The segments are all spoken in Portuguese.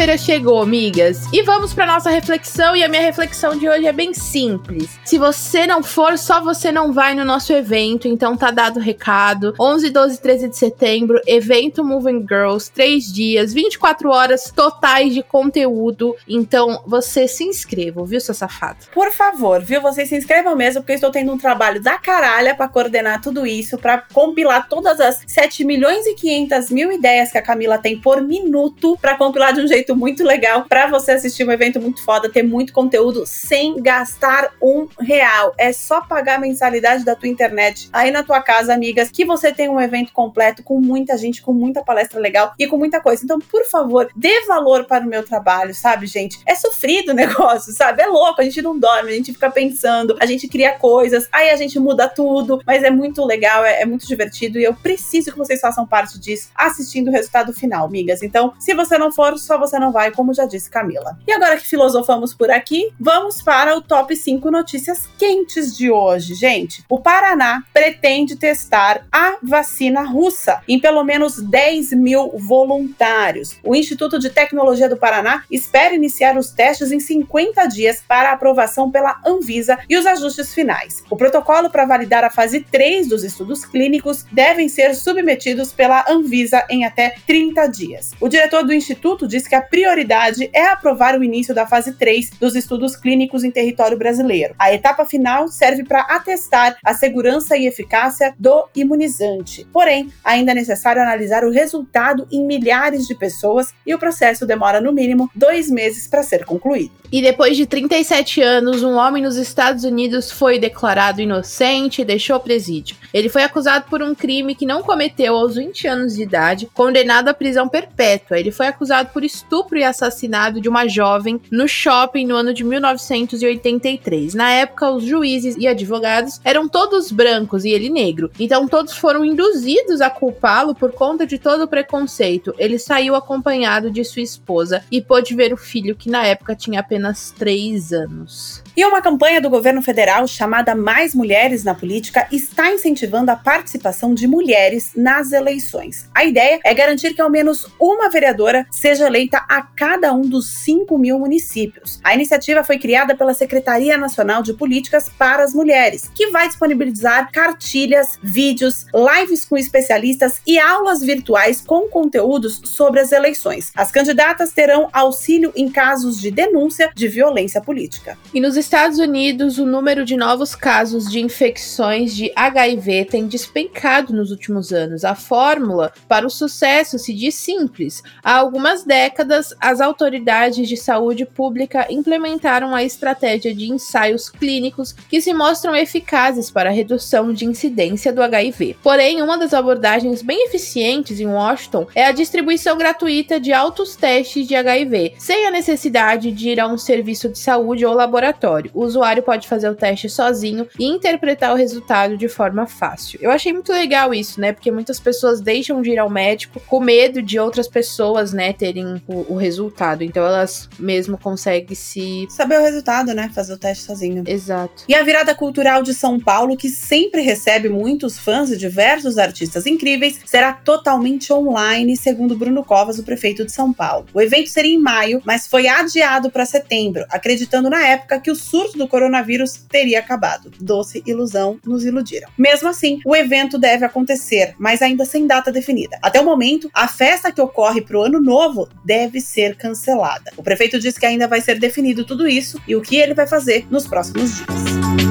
Quarta-feira chegou, amigas, e vamos para nossa reflexão. E a minha reflexão de hoje é bem simples. Se você não for, só você não vai no nosso evento, então tá dado o recado. 11, 12 e 13 de setembro, evento Moving Girls, 3 dias, 24 horas totais de conteúdo. Então você se inscreva, viu, seu safado? Por favor, viu? Vocês se inscrevam mesmo, porque eu estou tendo um trabalho da caralha para coordenar tudo isso, para compilar todas as 7 milhões e 500 mil ideias que a Camila tem por minuto, para compilar de um jeito muito legal para você assistir um evento muito foda, ter muito conteúdo sem gastar um real. É só pagar a mensalidade da tua internet aí na tua casa, amigas, que você tem um evento completo com muita gente, com muita palestra legal e com muita coisa. Então, por favor, dê valor para o meu trabalho, sabe, gente? É sofrido o negócio, sabe? É louco, a gente não dorme, a gente fica pensando, a gente cria coisas, aí a gente muda tudo, mas é muito legal, é, é muito divertido e eu preciso que vocês façam parte disso assistindo o resultado final, amigas. Então, se você não for, só você não vai, como já disse Camila. E agora que filosofamos por aqui, vamos para o top 5 notícias quentes de hoje, gente. O Paraná pretende testar a vacina russa em pelo menos 10 mil voluntários. O Instituto de Tecnologia do Paraná espera iniciar os testes em 50 dias para aprovação pela Anvisa e os ajustes finais. O protocolo para validar a fase 3 dos estudos clínicos devem ser submetidos pela Anvisa em até 30 dias. O diretor do instituto disse que a prioridade é aprovar o início da fase 3 dos estudos clínicos em território brasileiro. A etapa final serve para atestar a segurança e eficácia do imunizante. Porém, ainda é necessário analisar o resultado em milhares de pessoas e o processo demora no mínimo dois meses para ser concluído. E depois de 37 anos, um homem nos Estados Unidos foi declarado inocente e deixou o presídio. Ele foi acusado por um crime que não cometeu aos 20 anos de idade, condenado à prisão perpétua. Ele foi acusado por estupro e assassinato de uma jovem no shopping no ano de 1983. Na época, os juízes e advogados eram todos brancos e ele negro, então todos foram induzidos a culpá-lo por conta de todo o preconceito. Ele saiu acompanhado de sua esposa e pôde ver o filho que na época tinha apenas 3 anos. E uma campanha do governo federal chamada Mais Mulheres na Política está incentivando a participação de mulheres nas eleições. A ideia é garantir que ao menos uma vereadora seja eleita a cada um dos 5 mil municípios. A iniciativa foi criada pela Secretaria Nacional de Políticas para as Mulheres, que vai disponibilizar cartilhas, vídeos, lives com especialistas e aulas virtuais com conteúdos sobre as eleições. As candidatas terão auxílio em casos de denúncia de violência política. E nos Estados Unidos, o número de novos casos de infecções de HIV tem despencado nos últimos anos. A fórmula para o sucesso se diz simples. Há algumas décadas, as autoridades de saúde pública implementaram a estratégia de ensaios clínicos que se mostram eficazes para a redução de incidência do HIV. Porém, uma das abordagens bem eficientes em Washington é a distribuição gratuita de altos testes de HIV, sem a necessidade de ir a um serviço de saúde ou laboratório. O usuário pode fazer o teste sozinho e interpretar o resultado de forma fácil. Eu achei muito legal isso, né? Porque muitas pessoas deixam de ir ao médico com medo de outras pessoas, né, terem o, o resultado. Então elas mesmo conseguem se. Saber o resultado, né? Fazer o teste sozinho. Exato. E a virada cultural de São Paulo, que sempre recebe muitos fãs de diversos artistas incríveis, será totalmente online, segundo Bruno Covas, o prefeito de São Paulo. O evento seria em maio, mas foi adiado para setembro, acreditando na época que o surto do coronavírus teria acabado. Doce ilusão, nos iludiram. Mesmo assim, o evento deve acontecer, mas ainda sem data definida. Até o momento, a festa que ocorre para o ano novo deve ser cancelada. O prefeito diz que ainda vai ser definido tudo isso e o que ele vai fazer nos próximos dias.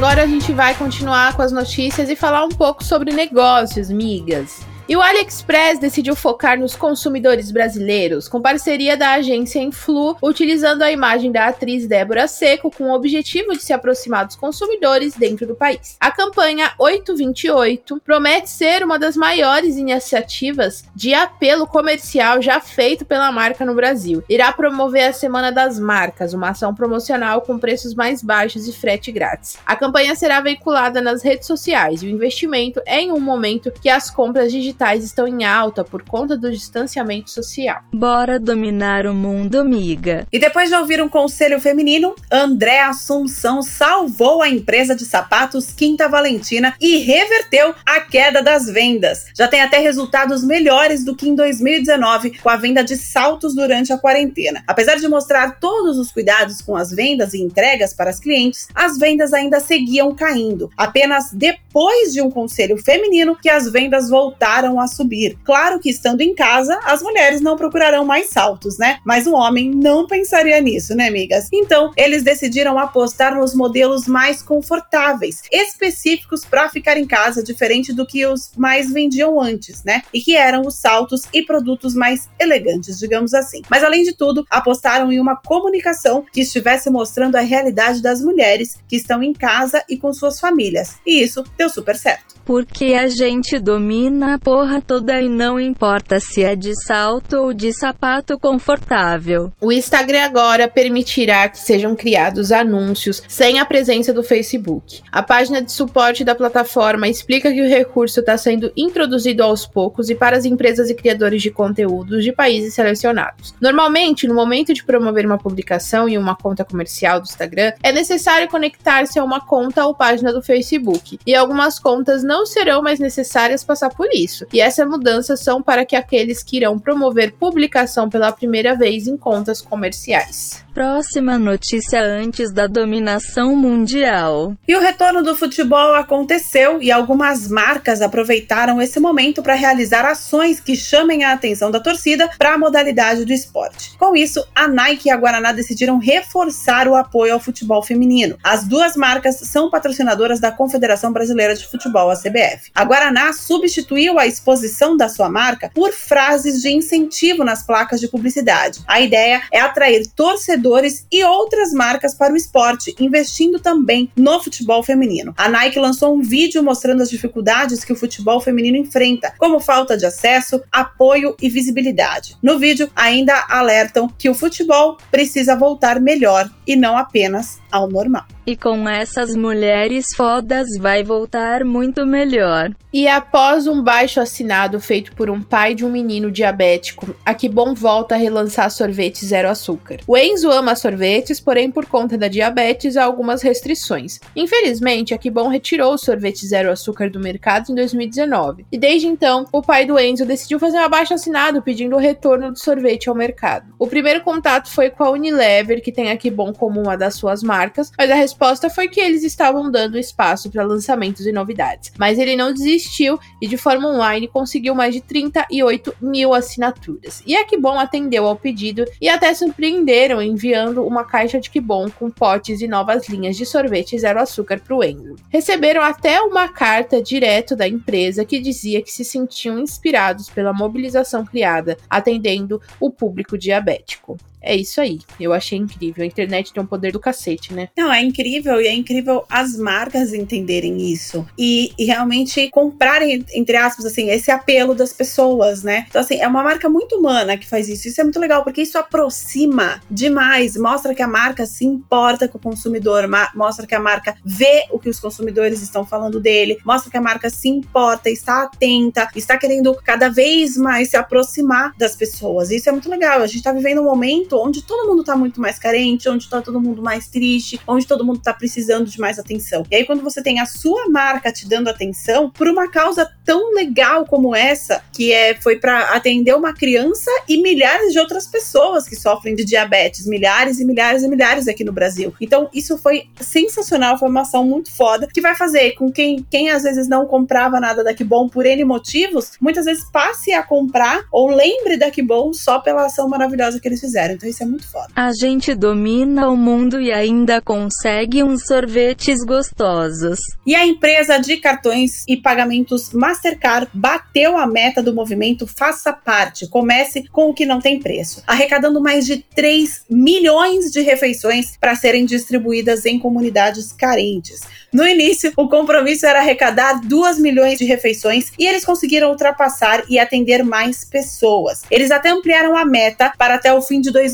agora a gente vai continuar com as notícias e falar um pouco sobre negócios, migas. E o AliExpress decidiu focar nos consumidores brasileiros, com parceria da agência Influ, utilizando a imagem da atriz Débora Seco com o objetivo de se aproximar dos consumidores dentro do país. A campanha 828 promete ser uma das maiores iniciativas de apelo comercial já feito pela marca no Brasil. Irá promover a Semana das Marcas, uma ação promocional com preços mais baixos e frete grátis. A campanha será veiculada nas redes sociais e o investimento é em um momento que as compras digitais estão em alta por conta do distanciamento social. Bora dominar o mundo, amiga. E depois de ouvir um conselho feminino, André Assunção salvou a empresa de sapatos Quinta Valentina e reverteu a queda das vendas. Já tem até resultados melhores do que em 2019 com a venda de saltos durante a quarentena. Apesar de mostrar todos os cuidados com as vendas e entregas para as clientes, as vendas ainda seguiam caindo. Apenas depois de um conselho feminino que as vendas voltaram a subir. Claro que estando em casa, as mulheres não procurarão mais saltos, né? Mas um homem não pensaria nisso, né, amigas? Então, eles decidiram apostar nos modelos mais confortáveis, específicos para ficar em casa, diferente do que os mais vendiam antes, né? E que eram os saltos e produtos mais elegantes, digamos assim. Mas além de tudo, apostaram em uma comunicação que estivesse mostrando a realidade das mulheres que estão em casa e com suas famílias. E isso deu super certo. Porque a gente domina a porra toda e não importa se é de salto ou de sapato confortável. O Instagram agora permitirá que sejam criados anúncios sem a presença do Facebook. A página de suporte da plataforma explica que o recurso está sendo introduzido aos poucos e para as empresas e criadores de conteúdos de países selecionados. Normalmente, no momento de promover uma publicação em uma conta comercial do Instagram, é necessário conectar-se a uma conta ou página do Facebook, e algumas contas não serão mais necessárias passar por isso. E essas mudanças são para que aqueles que irão promover publicação pela primeira vez em contas comerciais. Próxima notícia antes da dominação mundial. E o retorno do futebol aconteceu e algumas marcas aproveitaram esse momento para realizar ações que chamem a atenção da torcida para a modalidade do esporte. Com isso, a Nike e a Guaraná decidiram reforçar o apoio ao futebol feminino. As duas marcas são patrocinadoras da Confederação Brasileira de Futebol, a CBF. A Guaraná substituiu a exposição da sua marca por frases de incentivo nas placas de publicidade. A ideia é atrair torcedores e outras marcas para o esporte, investindo também no futebol feminino. A Nike lançou um vídeo mostrando as dificuldades que o futebol feminino enfrenta, como falta de acesso, apoio e visibilidade. No vídeo, ainda alertam que o futebol precisa voltar melhor e não apenas ao normal. E com essas mulheres fodas vai voltar muito melhor. E após um baixo assinado feito por um pai de um menino diabético, a Que Bom volta a relançar sorvete zero açúcar. O Enzo ama sorvetes, porém por conta da diabetes há algumas restrições. Infelizmente, a Que Bom retirou o sorvete zero açúcar do mercado em 2019. E desde então, o pai do Enzo decidiu fazer um abaixo assinado pedindo o retorno do sorvete ao mercado. O primeiro contato foi com a Unilever, que tem a Que Bom como uma das suas marcas, mas a resposta foi que eles estavam dando espaço para lançamentos e novidades. Mas ele não desistiu e, de forma online, conseguiu mais de 38 mil assinaturas. E a Kibon atendeu ao pedido e até surpreenderam enviando uma caixa de Kibon com potes e novas linhas de sorvete zero açúcar para o Enzo. Receberam até uma carta direto da empresa que dizia que se sentiam inspirados pela mobilização criada atendendo o público diabético. É isso aí. Eu achei incrível. A internet tem um poder do cacete, né? Não, é incrível e é incrível as marcas entenderem isso e, e, realmente comprarem, entre aspas, assim, esse apelo das pessoas, né? Então, assim, é uma marca muito humana que faz isso. Isso é muito legal porque isso aproxima demais, mostra que a marca se importa com o consumidor, mostra que a marca vê o que os consumidores estão falando dele, mostra que a marca se importa, está atenta, está querendo cada vez mais se aproximar das pessoas. Isso é muito legal. A gente tá vivendo um momento momento onde todo mundo tá muito mais carente, onde tá todo mundo mais triste, onde todo mundo tá precisando de mais atenção. E aí, quando você tem a sua marca te dando atenção por uma causa tão legal como essa, que é foi para atender uma criança e milhares de outras pessoas que sofrem de diabetes, milhares e milhares e milhares aqui no Brasil. Então, isso foi sensacional, foi uma ação muito foda, que vai fazer com quem, quem às vezes não comprava nada da Bom por N motivos, muitas vezes passe a comprar ou lembre da Bom só pela ação maravilhosa que eles fizeram. Então isso é muito foda. A gente domina o mundo e ainda consegue uns sorvetes gostosos. E a empresa de cartões e pagamentos Mastercard bateu a meta do movimento Faça Parte, comece com o que não tem preço, arrecadando mais de 3 milhões de refeições para serem distribuídas em comunidades carentes. No início, o compromisso era arrecadar 2 milhões de refeições e eles conseguiram ultrapassar e atender mais pessoas. Eles até ampliaram a meta para até o fim de 2020,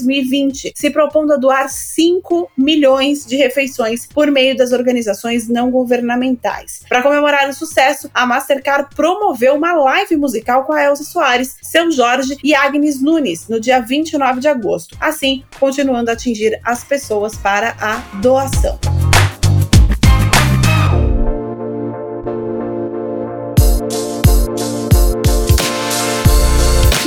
se propondo a doar 5 milhões de refeições por meio das organizações não governamentais. Para comemorar o sucesso, a Mastercard promoveu uma live musical com a Elsa Soares, seu Jorge e Agnes Nunes no dia 29 de agosto, assim continuando a atingir as pessoas para a doação.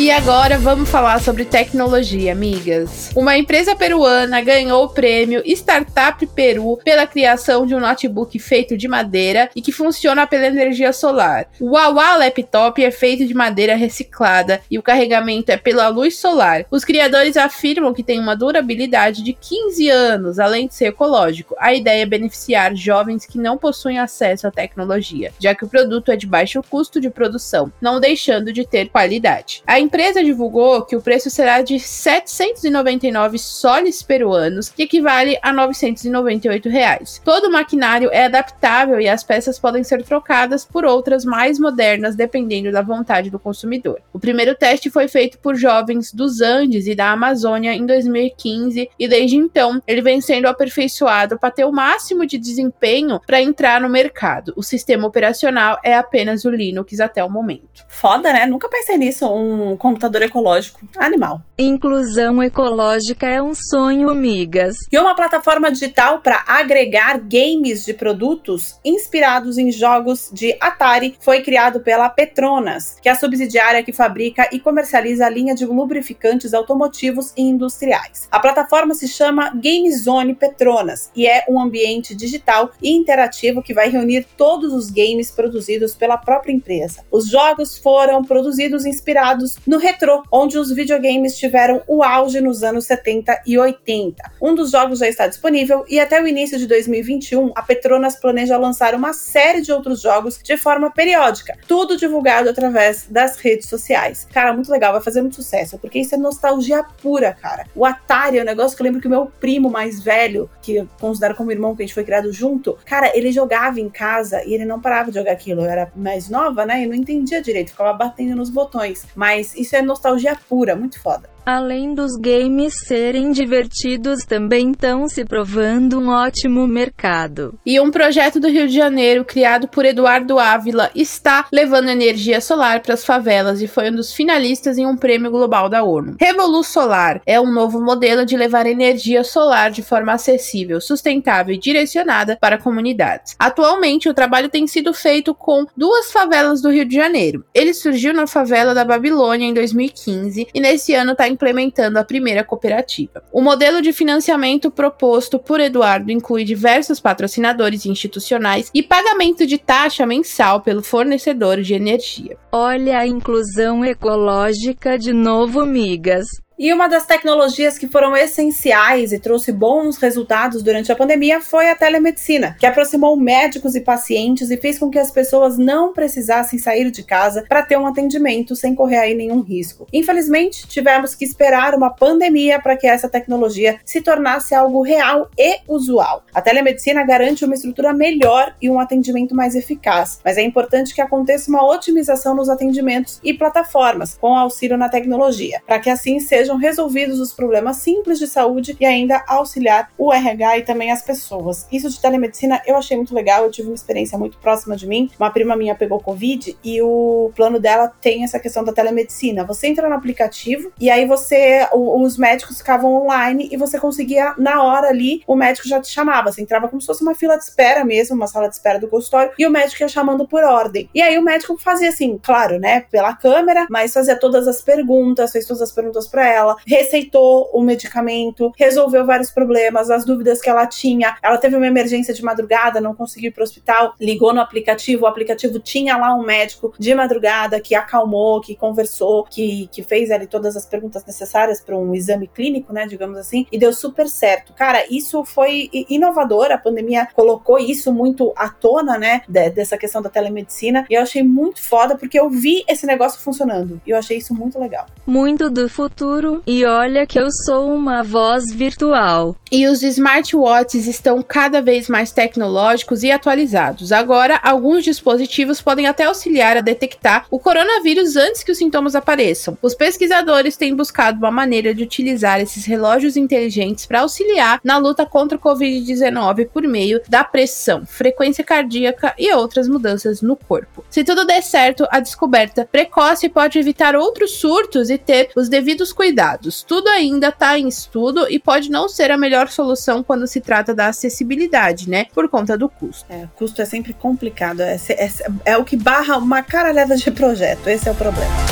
E agora vamos falar sobre tecnologia, amigas. Uma empresa peruana ganhou o prêmio Startup Peru pela criação de um notebook feito de madeira e que funciona pela energia solar. O Wawa Laptop é feito de madeira reciclada e o carregamento é pela luz solar. Os criadores afirmam que tem uma durabilidade de 15 anos, além de ser ecológico. A ideia é beneficiar jovens que não possuem acesso à tecnologia, já que o produto é de baixo custo de produção, não deixando de ter qualidade. A empresa divulgou que o preço será de 799 soles peruanos, que equivale a 998 reais. Todo o maquinário é adaptável e as peças podem ser trocadas por outras mais modernas, dependendo da vontade do consumidor. O primeiro teste foi feito por jovens dos Andes e da Amazônia em 2015 e desde então ele vem sendo aperfeiçoado para ter o máximo de desempenho para entrar no mercado. O sistema operacional é apenas o Linux até o momento. Foda, né? Nunca pensei nisso. Um computador ecológico. Animal. Inclusão ecológica é um sonho, migas. E uma plataforma digital para agregar games de produtos inspirados em jogos de Atari foi criado pela Petronas, que é a subsidiária que fabrica e comercializa a linha de lubrificantes automotivos e industriais. A plataforma se chama Game Zone Petronas e é um ambiente digital e interativo que vai reunir todos os games produzidos pela própria empresa. Os jogos foram produzidos inspirados no retrô, onde os videogames tiveram o auge nos anos 70 e 80. Um dos jogos já está disponível e até o início de 2021 a Petronas planeja lançar uma série de outros jogos de forma periódica, tudo divulgado através das redes sociais. Cara, muito legal, vai fazer muito sucesso, porque isso é nostalgia pura, cara. O Atari é um negócio que eu lembro que o meu primo mais velho, que eu considero como irmão, que a gente foi criado junto, cara, ele jogava em casa e ele não parava de jogar aquilo. Eu era mais nova, né? E não entendia direito, ficava batendo nos botões. Mas isso é nostalgia pura, muito foda. Além dos games serem divertidos, também estão se provando um ótimo mercado. E um projeto do Rio de Janeiro, criado por Eduardo Ávila, está levando energia solar para as favelas e foi um dos finalistas em um prêmio global da ONU. Revolu Solar é um novo modelo de levar energia solar de forma acessível, sustentável e direcionada para comunidades. Atualmente, o trabalho tem sido feito com duas favelas do Rio de Janeiro. Ele surgiu na favela da Babilônia em 2015 e nesse ano está implementando a primeira cooperativa. O modelo de financiamento proposto por Eduardo inclui diversos patrocinadores institucionais e pagamento de taxa mensal pelo fornecedor de energia. Olha a inclusão ecológica de novo, migas. E uma das tecnologias que foram essenciais e trouxe bons resultados durante a pandemia foi a telemedicina, que aproximou médicos e pacientes e fez com que as pessoas não precisassem sair de casa para ter um atendimento sem correr aí nenhum risco. Infelizmente, tivemos que esperar uma pandemia para que essa tecnologia se tornasse algo real e usual. A telemedicina garante uma estrutura melhor e um atendimento mais eficaz, mas é importante que aconteça uma otimização nos atendimentos e plataformas com auxílio na tecnologia, para que assim seja sejam resolvidos os problemas simples de saúde e ainda auxiliar o RH e também as pessoas. Isso de telemedicina eu achei muito legal, eu tive uma experiência muito próxima de mim. Uma prima minha pegou Covid e o plano dela tem essa questão da telemedicina. Você entra no aplicativo e aí você, os médicos ficavam online e você conseguia, na hora ali, o médico já te chamava. Você entrava como se fosse uma fila de espera mesmo, uma sala de espera do consultório, e o médico ia chamando por ordem. E aí o médico fazia assim, claro, né, pela câmera, mas fazia todas as perguntas, fez todas as perguntas para ela dela, receitou o medicamento, resolveu vários problemas, as dúvidas que ela tinha. Ela teve uma emergência de madrugada, não conseguiu ir pro hospital, ligou no aplicativo, o aplicativo tinha lá um médico de madrugada que acalmou, que conversou, que, que fez ali todas as perguntas necessárias para um exame clínico, né, digamos assim, e deu super certo. Cara, isso foi inovador, a pandemia colocou isso muito à tona, né, dessa questão da telemedicina, e eu achei muito foda porque eu vi esse negócio funcionando, e eu achei isso muito legal. Muito do futuro, e olha que eu sou uma voz virtual. E os smartwatches estão cada vez mais tecnológicos e atualizados. Agora, alguns dispositivos podem até auxiliar a detectar o coronavírus antes que os sintomas apareçam. Os pesquisadores têm buscado uma maneira de utilizar esses relógios inteligentes para auxiliar na luta contra o Covid-19 por meio da pressão, frequência cardíaca e outras mudanças no corpo. Se tudo der certo, a descoberta precoce pode evitar outros surtos e ter os devidos cuidados. Tudo ainda está em estudo e pode não ser a melhor solução quando se trata da acessibilidade, né? Por conta do custo. É, custo é sempre complicado. É, é, é o que barra uma caralhada de projeto. Esse é o problema.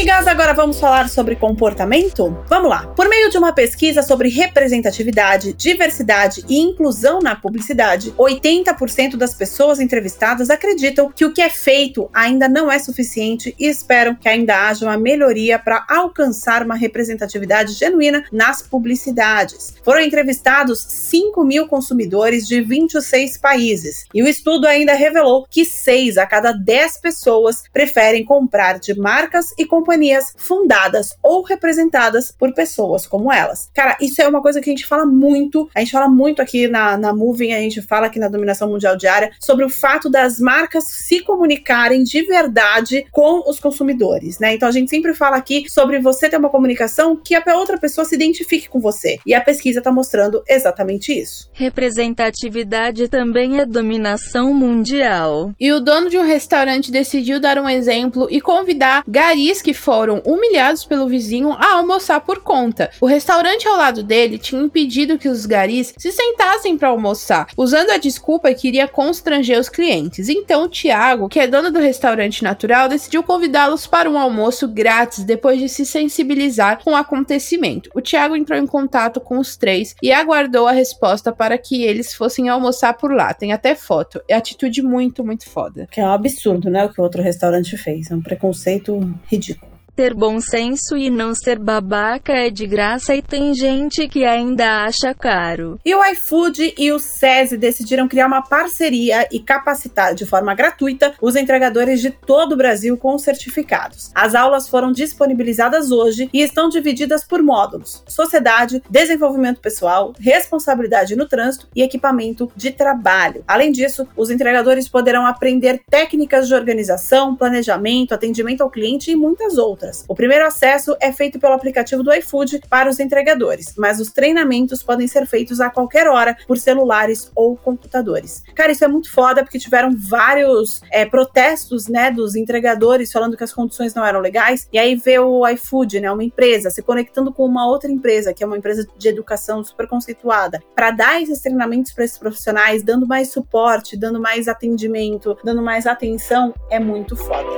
Amigas, agora vamos falar sobre comportamento? Vamos lá. Por meio de uma pesquisa sobre representatividade, diversidade e inclusão na publicidade, 80% das pessoas entrevistadas acreditam que o que é feito ainda não é suficiente e esperam que ainda haja uma melhoria para alcançar uma representatividade genuína nas publicidades. Foram entrevistados 5 mil consumidores de 26 países e o estudo ainda revelou que 6 a cada 10 pessoas preferem comprar de marcas e companhias fundadas ou representadas por pessoas como elas. Cara, isso é uma coisa que a gente fala muito, a gente fala muito aqui na, na Moving, a gente fala aqui na Dominação Mundial Diária, sobre o fato das marcas se comunicarem de verdade com os consumidores, né? Então a gente sempre fala aqui sobre você ter uma comunicação que a outra pessoa se identifique com você. E a pesquisa está mostrando exatamente isso. Representatividade também é dominação mundial. E o dono de um restaurante decidiu dar um exemplo e convidar garis que foram humilhados pelo vizinho a almoçar por conta. O restaurante ao lado dele tinha impedido que os garis se sentassem para almoçar, usando a desculpa que iria constranger os clientes. Então, Tiago, que é dono do restaurante natural, decidiu convidá-los para um almoço grátis depois de se sensibilizar com o acontecimento. O Tiago entrou em contato com os três e aguardou a resposta para que eles fossem almoçar por lá. Tem até foto. É atitude muito, muito foda. Que é um absurdo, né? O que o outro restaurante fez. É um preconceito ridículo. Ter bom senso e não ser babaca é de graça e tem gente que ainda acha caro. E o iFood e o SESI decidiram criar uma parceria e capacitar de forma gratuita os entregadores de todo o Brasil com certificados. As aulas foram disponibilizadas hoje e estão divididas por módulos: sociedade, desenvolvimento pessoal, responsabilidade no trânsito e equipamento de trabalho. Além disso, os entregadores poderão aprender técnicas de organização, planejamento, atendimento ao cliente e muitas outras. O primeiro acesso é feito pelo aplicativo do iFood para os entregadores, mas os treinamentos podem ser feitos a qualquer hora por celulares ou computadores. Cara, isso é muito foda porque tiveram vários é, protestos, né, dos entregadores falando que as condições não eram legais. E aí vê o iFood, né, uma empresa se conectando com uma outra empresa, que é uma empresa de educação super conceituada, para dar esses treinamentos para esses profissionais, dando mais suporte, dando mais atendimento, dando mais atenção, é muito foda.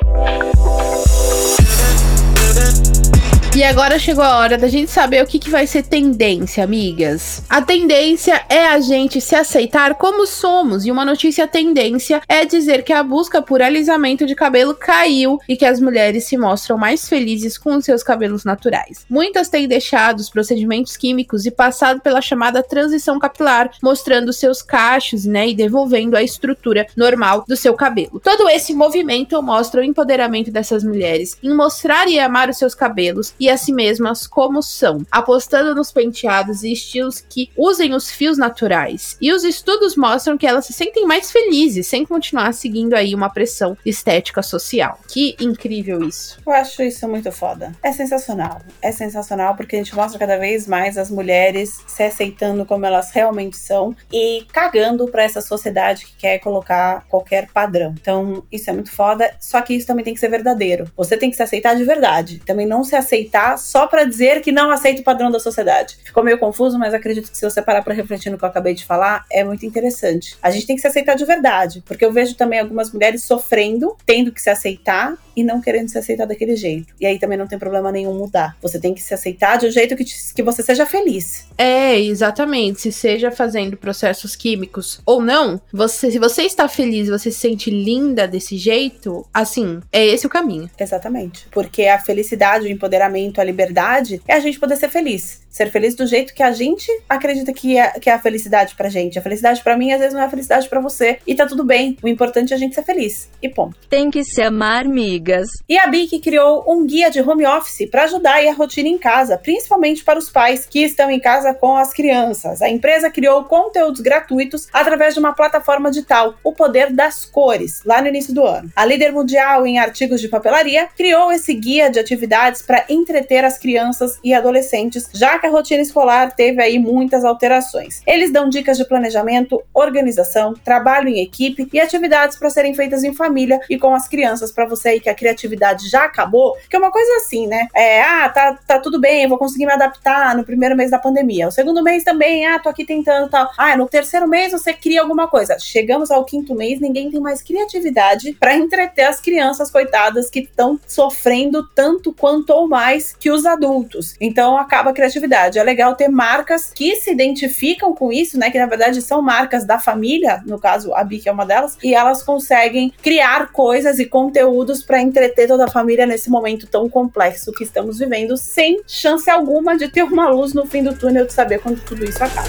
content. E agora chegou a hora da gente saber o que, que vai ser tendência, amigas. A tendência é a gente se aceitar como somos, e uma notícia tendência é dizer que a busca por alisamento de cabelo caiu e que as mulheres se mostram mais felizes com seus cabelos naturais. Muitas têm deixado os procedimentos químicos e passado pela chamada transição capilar, mostrando seus cachos, né, e devolvendo a estrutura normal do seu cabelo. Todo esse movimento mostra o empoderamento dessas mulheres em mostrar e amar os seus cabelos e a si mesmas como são, apostando nos penteados e estilos que usem os fios naturais. E os estudos mostram que elas se sentem mais felizes sem continuar seguindo aí uma pressão estética social. Que incrível isso. Eu acho isso muito foda. É sensacional. É sensacional porque a gente mostra cada vez mais as mulheres se aceitando como elas realmente são e cagando para essa sociedade que quer colocar qualquer padrão. Então, isso é muito foda, só que isso também tem que ser verdadeiro. Você tem que se aceitar de verdade. Também não se aceitar aceitar só para dizer que não aceita o padrão da sociedade. Ficou meio confuso, mas acredito que se você parar para refletir no que eu acabei de falar, é muito interessante. A gente tem que se aceitar de verdade, porque eu vejo também algumas mulheres sofrendo, tendo que se aceitar e não querendo se aceitar daquele jeito. E aí também não tem problema nenhum mudar. Você tem que se aceitar de um jeito que, te, que você seja feliz. É, exatamente. Se seja fazendo processos químicos ou não, você, se você está feliz, você se sente linda desse jeito, assim, é esse o caminho. Exatamente. Porque a felicidade, o empoderamento, a liberdade é a gente poder ser feliz. Ser feliz do jeito que a gente acredita que é, que é a felicidade pra gente. A felicidade para mim, às vezes, não é a felicidade para você. E tá tudo bem. O importante é a gente ser feliz. E ponto. Tem que se amar, migas. E a BIC criou um guia de home office para ajudar a rotina em casa, principalmente para os pais que estão em casa com as crianças. A empresa criou conteúdos gratuitos através de uma plataforma digital, o Poder das Cores, lá no início do ano. A líder mundial em artigos de papelaria criou esse guia de atividades para entreter as crianças e adolescentes, já que a rotina escolar teve aí muitas alterações. Eles dão dicas de planejamento, organização, trabalho em equipe e atividades para serem feitas em família e com as crianças para você aí que a criatividade já acabou, que é uma coisa assim, né? É, ah, tá, tá tudo bem, vou conseguir me adaptar no primeiro mês da pandemia. O segundo mês também, ah, tô aqui tentando tal. Ah, no terceiro mês você cria alguma coisa. Chegamos ao quinto mês, ninguém tem mais criatividade para entreter as crianças coitadas que estão sofrendo tanto quanto ou mais que os adultos. Então acaba a criatividade é legal ter marcas que se identificam com isso, né? Que na verdade são marcas da família, no caso a Bic é uma delas, e elas conseguem criar coisas e conteúdos para entreter toda a família nesse momento tão complexo que estamos vivendo, sem chance alguma de ter uma luz no fim do túnel de saber quando tudo isso acaba.